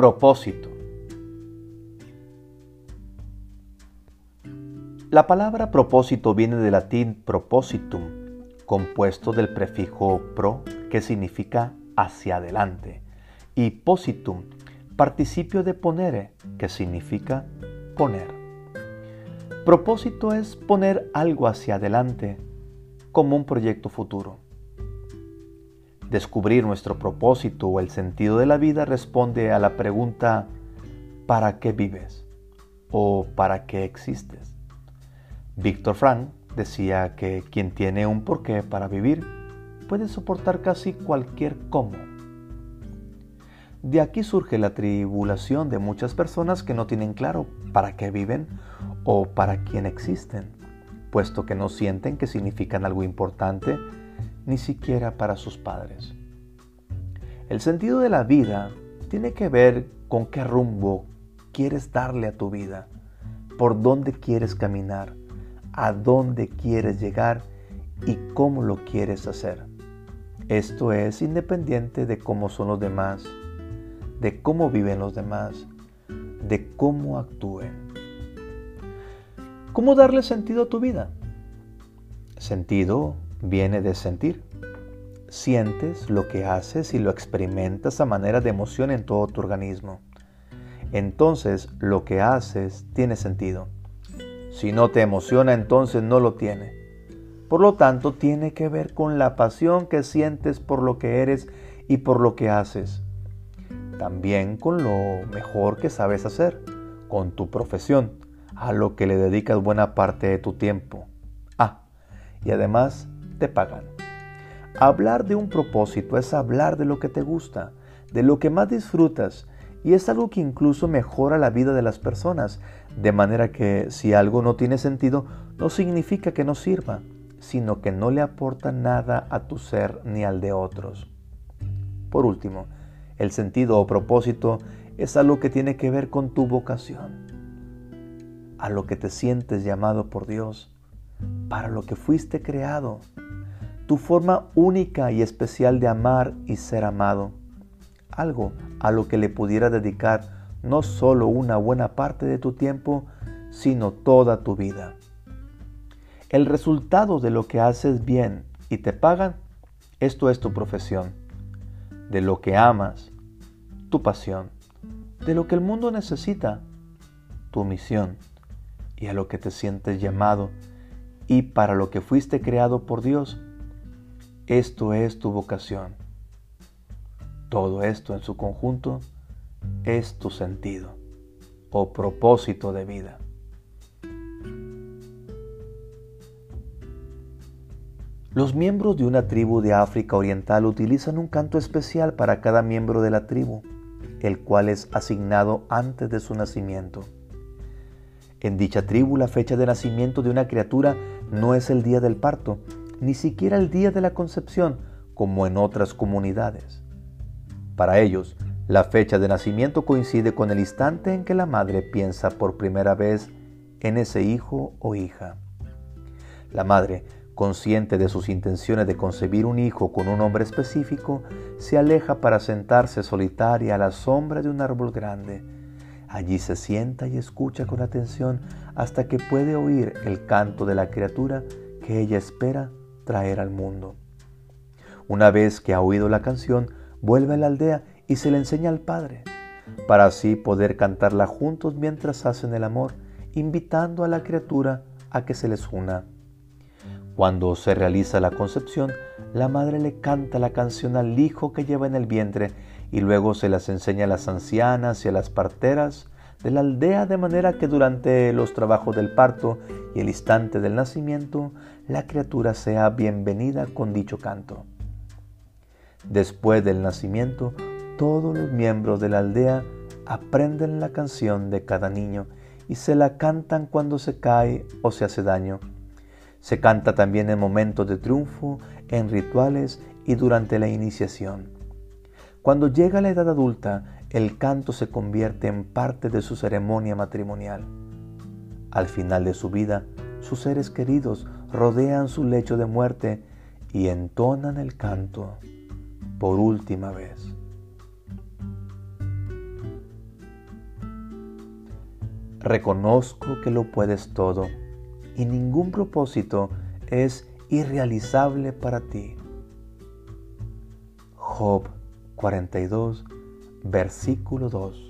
Propósito. La palabra propósito viene del latín propositum, compuesto del prefijo pro, que significa hacia adelante, y positum, participio de ponere, que significa poner. Propósito es poner algo hacia adelante como un proyecto futuro. Descubrir nuestro propósito o el sentido de la vida responde a la pregunta ¿para qué vives? o ¿para qué existes? Víctor Frank decía que quien tiene un porqué para vivir puede soportar casi cualquier cómo. De aquí surge la tribulación de muchas personas que no tienen claro para qué viven o para quién existen, puesto que no sienten que significan algo importante ni siquiera para sus padres. El sentido de la vida tiene que ver con qué rumbo quieres darle a tu vida, por dónde quieres caminar, a dónde quieres llegar y cómo lo quieres hacer. Esto es independiente de cómo son los demás, de cómo viven los demás, de cómo actúen. ¿Cómo darle sentido a tu vida? Sentido viene de sentir. Sientes lo que haces y lo experimentas a manera de emoción en todo tu organismo. Entonces lo que haces tiene sentido. Si no te emociona, entonces no lo tiene. Por lo tanto, tiene que ver con la pasión que sientes por lo que eres y por lo que haces. También con lo mejor que sabes hacer, con tu profesión, a lo que le dedicas buena parte de tu tiempo. Ah, y además te pagan. Hablar de un propósito es hablar de lo que te gusta, de lo que más disfrutas, y es algo que incluso mejora la vida de las personas, de manera que si algo no tiene sentido, no significa que no sirva, sino que no le aporta nada a tu ser ni al de otros. Por último, el sentido o propósito es algo que tiene que ver con tu vocación, a lo que te sientes llamado por Dios, para lo que fuiste creado, tu forma única y especial de amar y ser amado, algo a lo que le pudiera dedicar no solo una buena parte de tu tiempo, sino toda tu vida. El resultado de lo que haces bien y te pagan, esto es tu profesión, de lo que amas, tu pasión, de lo que el mundo necesita, tu misión, y a lo que te sientes llamado y para lo que fuiste creado por Dios, esto es tu vocación. Todo esto en su conjunto es tu sentido o propósito de vida. Los miembros de una tribu de África Oriental utilizan un canto especial para cada miembro de la tribu, el cual es asignado antes de su nacimiento. En dicha tribu la fecha de nacimiento de una criatura no es el día del parto, ni siquiera el día de la concepción, como en otras comunidades. Para ellos, la fecha de nacimiento coincide con el instante en que la madre piensa por primera vez en ese hijo o hija. La madre, consciente de sus intenciones de concebir un hijo con un nombre específico, se aleja para sentarse solitaria a la sombra de un árbol grande. Allí se sienta y escucha con atención hasta que puede oír el canto de la criatura que ella espera traer al mundo. Una vez que ha oído la canción, vuelve a la aldea y se le enseña al padre, para así poder cantarla juntos mientras hacen el amor, invitando a la criatura a que se les una. Cuando se realiza la concepción, la madre le canta la canción al hijo que lleva en el vientre y luego se las enseña a las ancianas y a las parteras de la aldea de manera que durante los trabajos del parto y el instante del nacimiento la criatura sea bienvenida con dicho canto. Después del nacimiento, todos los miembros de la aldea aprenden la canción de cada niño y se la cantan cuando se cae o se hace daño. Se canta también en momentos de triunfo, en rituales y durante la iniciación. Cuando llega la edad adulta, el canto se convierte en parte de su ceremonia matrimonial. Al final de su vida, sus seres queridos rodean su lecho de muerte y entonan el canto por última vez. Reconozco que lo puedes todo y ningún propósito es irrealizable para ti. Job 42, versículo 2.